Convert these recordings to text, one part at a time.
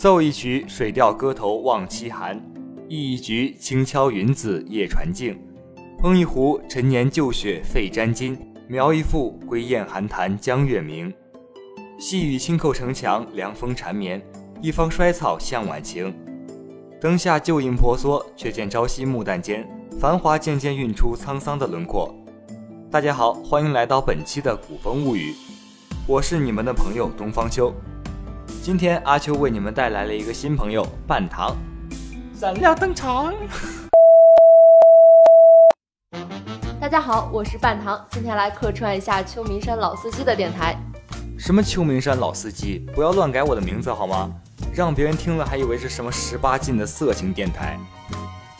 奏一曲《水调歌头·望凄寒》，忆一局《轻敲云子夜传静》，烹一壶陈年旧雪沸沾巾，描一幅归雁寒潭江月明。细雨轻叩城墙，凉风缠绵，一方衰草向晚晴。灯下旧影婆娑，却见朝夕暮淡间，繁华渐渐晕出沧桑的轮廓。大家好，欢迎来到本期的古风物语，我是你们的朋友东方秋。今天阿秋为你们带来了一个新朋友半糖，闪亮登场。大家好，我是半糖，今天来客串一下秋名山老司机的电台。什么秋名山老司机？不要乱改我的名字好吗？让别人听了还以为是什么十八禁的色情电台。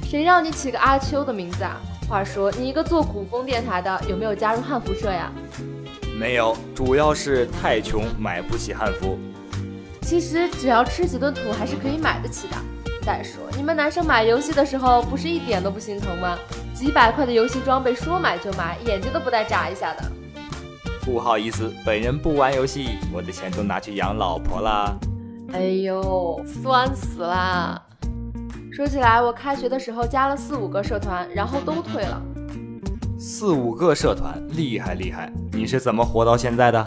谁让你起个阿秋的名字啊？话说，你一个做古风电台的，有没有加入汉服社呀？没有，主要是太穷，买不起汉服。其实只要吃几顿土，还是可以买得起的。再说，你们男生买游戏的时候，不是一点都不心疼吗？几百块的游戏装备，说买就买，眼睛都不带眨一下的。不好意思，本人不玩游戏，我的钱都拿去养老婆啦。哎呦，酸死啦！说起来，我开学的时候加了四五个社团，然后都退了。四五个社团，厉害厉害！你是怎么活到现在的？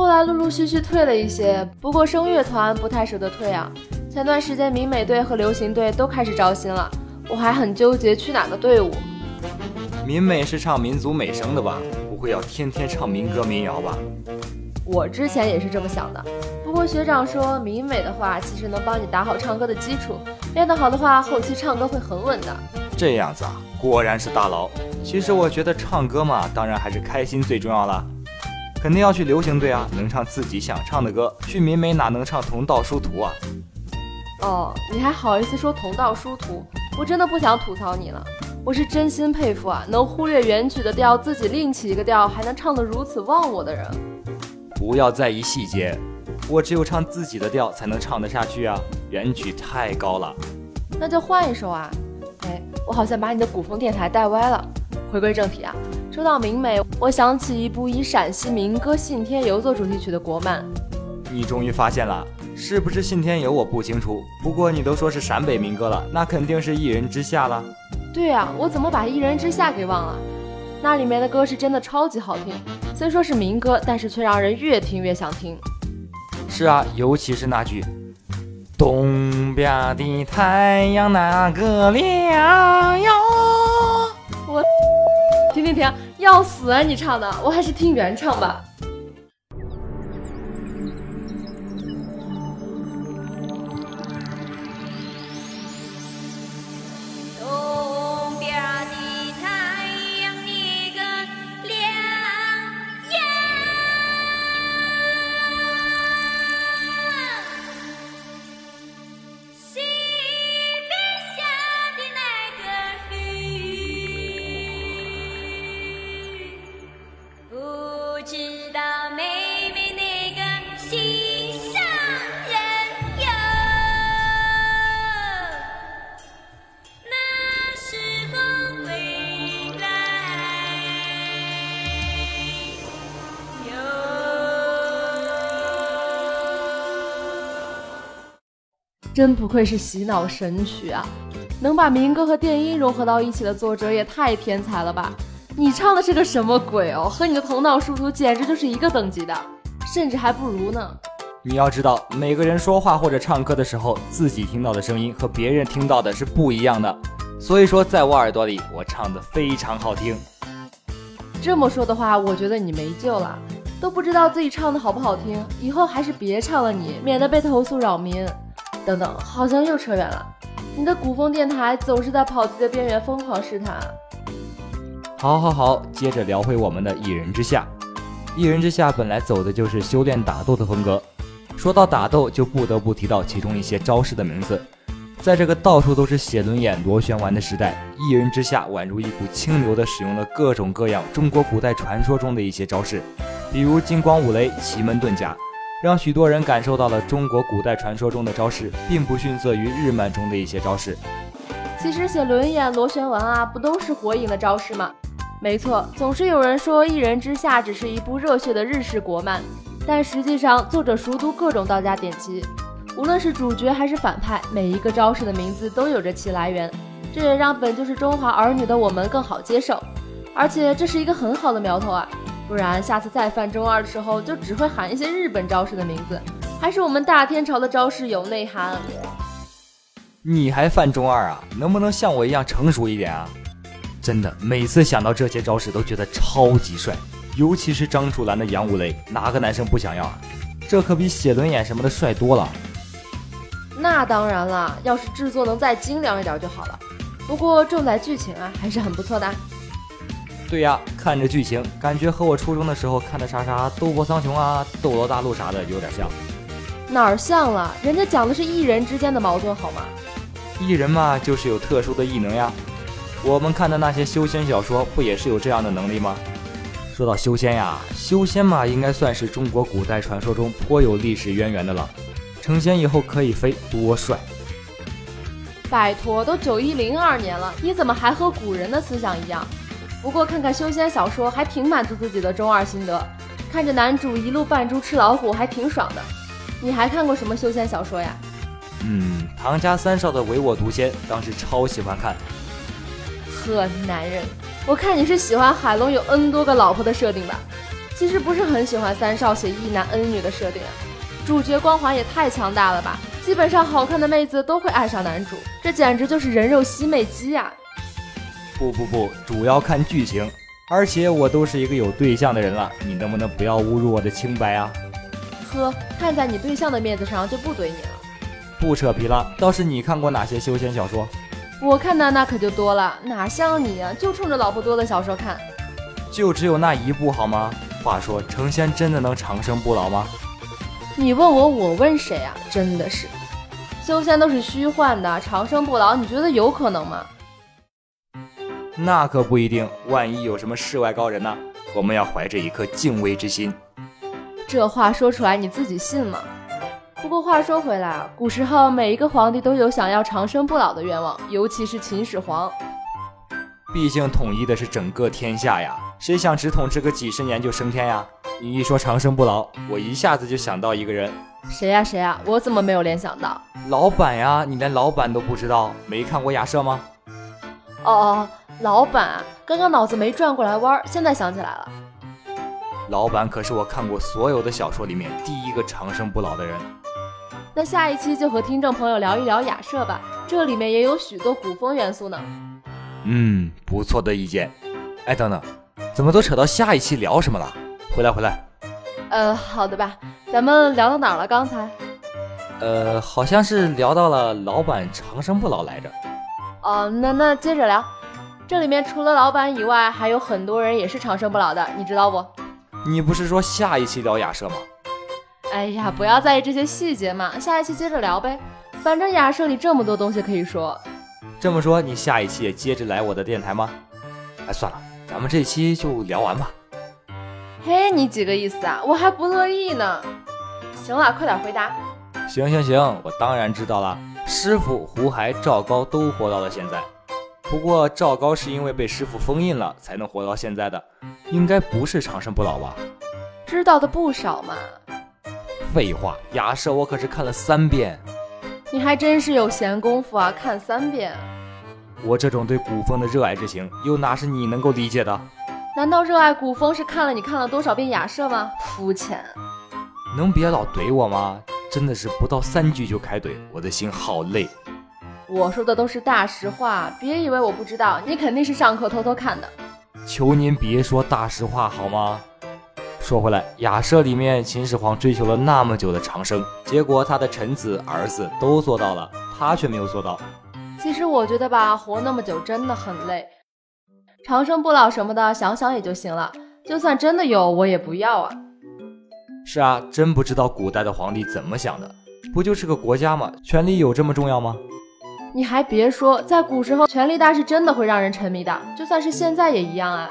后来陆陆续续退了一些，不过声乐团不太舍得退啊。前段时间民美队和流行队都开始招新了，我还很纠结去哪个队伍。民美是唱民族美声的吧？不会要天天唱民歌民谣吧？我之前也是这么想的，不过学长说民美的话，其实能帮你打好唱歌的基础，练得好的话，后期唱歌会很稳的。这样子啊，果然是大佬。其实我觉得唱歌嘛，当然还是开心最重要了。肯定要去流行队啊，能唱自己想唱的歌；去民美哪能唱同道殊途啊？哦，你还好意思说同道殊途？我真的不想吐槽你了，我是真心佩服啊，能忽略原曲的调，自己另起一个调，还能唱得如此忘我的人。不要在意细节，我只有唱自己的调才能唱得下去啊，原曲太高了。那就换一首啊。哎，我好像把你的古风电台带歪了。回归正题啊。说到民美，我想起一部以陕西民歌《信天游》做主题曲的国漫。你终于发现了，是不是《信天游》？我不清楚。不过你都说是陕北民歌了，那肯定是《一人之下》了。对呀，我怎么把《一人之下》给忘了？那里面的歌是真的超级好听，虽说是民歌，但是却让人越听越想听。是啊，尤其是那句“东边的太阳那个亮哟”，我。停停停！要死啊！你唱的，我还是听原唱吧。真不愧是洗脑神曲啊！能把民歌和电音融合到一起的作者也太天才了吧！你唱的是个什么鬼哦？和你的头脑输出简直就是一个等级的，甚至还不如呢！你要知道，每个人说话或者唱歌的时候，自己听到的声音和别人听到的是不一样的。所以说，在我耳朵里，我唱的非常好听。这么说的话，我觉得你没救了，都不知道自己唱的好不好听，以后还是别唱了，你免得被投诉扰民。等等，好像又扯远了。你的古风电台总是在跑题的边缘疯狂试探。好，好，好，接着聊回我们的一人之下。一人之下本来走的就是修炼打斗的风格。说到打斗，就不得不提到其中一些招式的名字。在这个到处都是写轮眼、螺旋丸的时代，一人之下宛如一股清流的使用了各种各样中国古代传说中的一些招式，比如金光五雷、奇门遁甲。让许多人感受到了中国古代传说中的招式，并不逊色于日漫中的一些招式。其实写轮眼、螺旋丸啊，不都是火影的招式吗？没错，总是有人说《一人之下》只是一部热血的日式国漫，但实际上作者熟读各种道家典籍，无论是主角还是反派，每一个招式的名字都有着其来源，这也让本就是中华儿女的我们更好接受。而且这是一个很好的苗头啊，不然下次再犯中二的时候，就只会喊一些日本招式的名字，还是我们大天朝的招式有内涵。你还犯中二啊？能不能像我一样成熟一点啊？真的，每次想到这些招式都觉得超级帅，尤其是张楚岚的杨五雷，哪个男生不想要啊？这可比写轮眼什么的帅多了。那当然了，要是制作能再精良一点就好了。不过重在剧情啊，还是很不错的。对呀，看着剧情，感觉和我初中的时候看的啥啥斗破苍穹啊、斗罗大陆啥的有点像。哪儿像了？人家讲的是艺人之间的矛盾，好吗？艺人嘛，就是有特殊的异能呀。我们看的那些修仙小说，不也是有这样的能力吗？说到修仙呀，修仙嘛，应该算是中国古代传说中颇有历史渊源的了。成仙以后可以飞，多帅！拜托，都九一零二年了，你怎么还和古人的思想一样？不过看看修仙小说，还挺满足自己的中二心得。看着男主一路扮猪吃老虎，还挺爽的。你还看过什么修仙小说呀？嗯，唐家三少的唯我独仙，当时超喜欢看。呵，男人，我看你是喜欢海龙有 N 多个老婆的设定吧？其实不是很喜欢三少写一男 N 女的设定，主角光环也太强大了吧？基本上好看的妹子都会爱上男主，这简直就是人肉吸妹机呀！不不不，主要看剧情，而且我都是一个有对象的人了，你能不能不要侮辱我的清白啊？呵，看在你对象的面子上就不怼你了。不扯皮了，倒是你看过哪些修仙小说？我看的那可就多了，哪像你啊，就冲着老婆多的小说看。就只有那一部好吗？话说成仙真的能长生不老吗？你问我，我问谁啊？真的是，修仙都是虚幻的，长生不老，你觉得有可能吗？那可不一定，万一有什么世外高人呢？我们要怀着一颗敬畏之心。这话说出来，你自己信吗？不过话说回来啊，古时候每一个皇帝都有想要长生不老的愿望，尤其是秦始皇。毕竟统一的是整个天下呀，谁想只统治个几十年就升天呀？你一说长生不老，我一下子就想到一个人。谁呀谁呀？我怎么没有联想到？老板呀！你连老板都不知道？没看过亚瑟吗？哦哦。老板，刚刚脑子没转过来弯儿，现在想起来了。老板可是我看过所有的小说里面第一个长生不老的人。那下一期就和听众朋友聊一聊雅舍吧，这里面也有许多古风元素呢。嗯，不错的意见。哎，等等，怎么都扯到下一期聊什么了？回来回来。呃，好的吧，咱们聊到哪儿了？刚才？呃，好像是聊到了老板长生不老来着。哦，那那接着聊。这里面除了老板以外，还有很多人也是长生不老的，你知道不？你不是说下一期聊雅舍吗？哎呀，不要在意这些细节嘛，下一期接着聊呗。反正雅舍里这么多东西可以说。这么说，你下一期也接着来我的电台吗？哎，算了，咱们这期就聊完吧。嘿，你几个意思啊？我还不乐意呢。行了，快点回答。行行行，我当然知道了。师傅胡亥、赵高都活到了现在。不过赵高是因为被师傅封印了才能活到现在的，应该不是长生不老吧？知道的不少嘛。废话，亚瑟我可是看了三遍。你还真是有闲工夫啊，看三遍。我这种对古风的热爱之情，又哪是你能够理解的？难道热爱古风是看了你看了多少遍亚瑟吗？肤浅。能别老怼我吗？真的是不到三句就开怼，我的心好累。我说的都是大实话，别以为我不知道，你肯定是上课偷偷看的。求您别说大实话好吗？说回来，雅舍里面秦始皇追求了那么久的长生，结果他的臣子儿子都做到了，他却没有做到。其实我觉得吧，活那么久真的很累，长生不老什么的，想想也就行了。就算真的有，我也不要啊。是啊，真不知道古代的皇帝怎么想的，不就是个国家吗？权力有这么重要吗？你还别说，在古时候，权力大是真的会让人沉迷的，就算是现在也一样啊。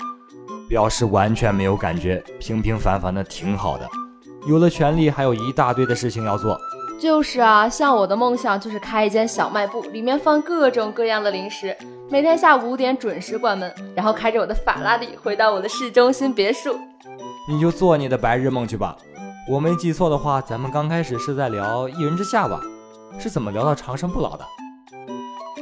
表示完全没有感觉，平平凡凡的挺好的。有了权力，还有一大堆的事情要做。就是啊，像我的梦想就是开一间小卖部，里面放各种各样的零食，每天下午五点准时关门，然后开着我的法拉利回到我的市中心别墅。你就做你的白日梦去吧。我没记错的话，咱们刚开始是在聊《一人之下》吧？是怎么聊到长生不老的？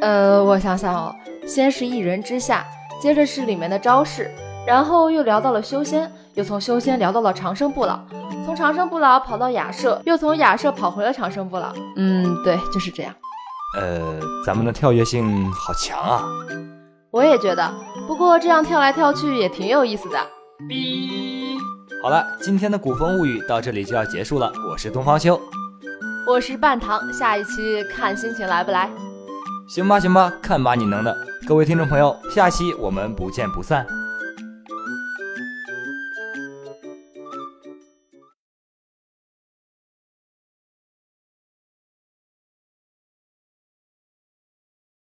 呃，我想想哦，先是一人之下，接着是里面的招式，然后又聊到了修仙，又从修仙聊到了长生不老，从长生不老跑到雅舍，又从雅舍跑回了长生不老。嗯，对，就是这样。呃，咱们的跳跃性好强啊！我也觉得，不过这样跳来跳去也挺有意思的。哔，好了，今天的古风物语到这里就要结束了。我是东方修，我是半糖，下一期看心情来不来？行吧，行吧，看把你能的。各位听众朋友，下期我们不见不散。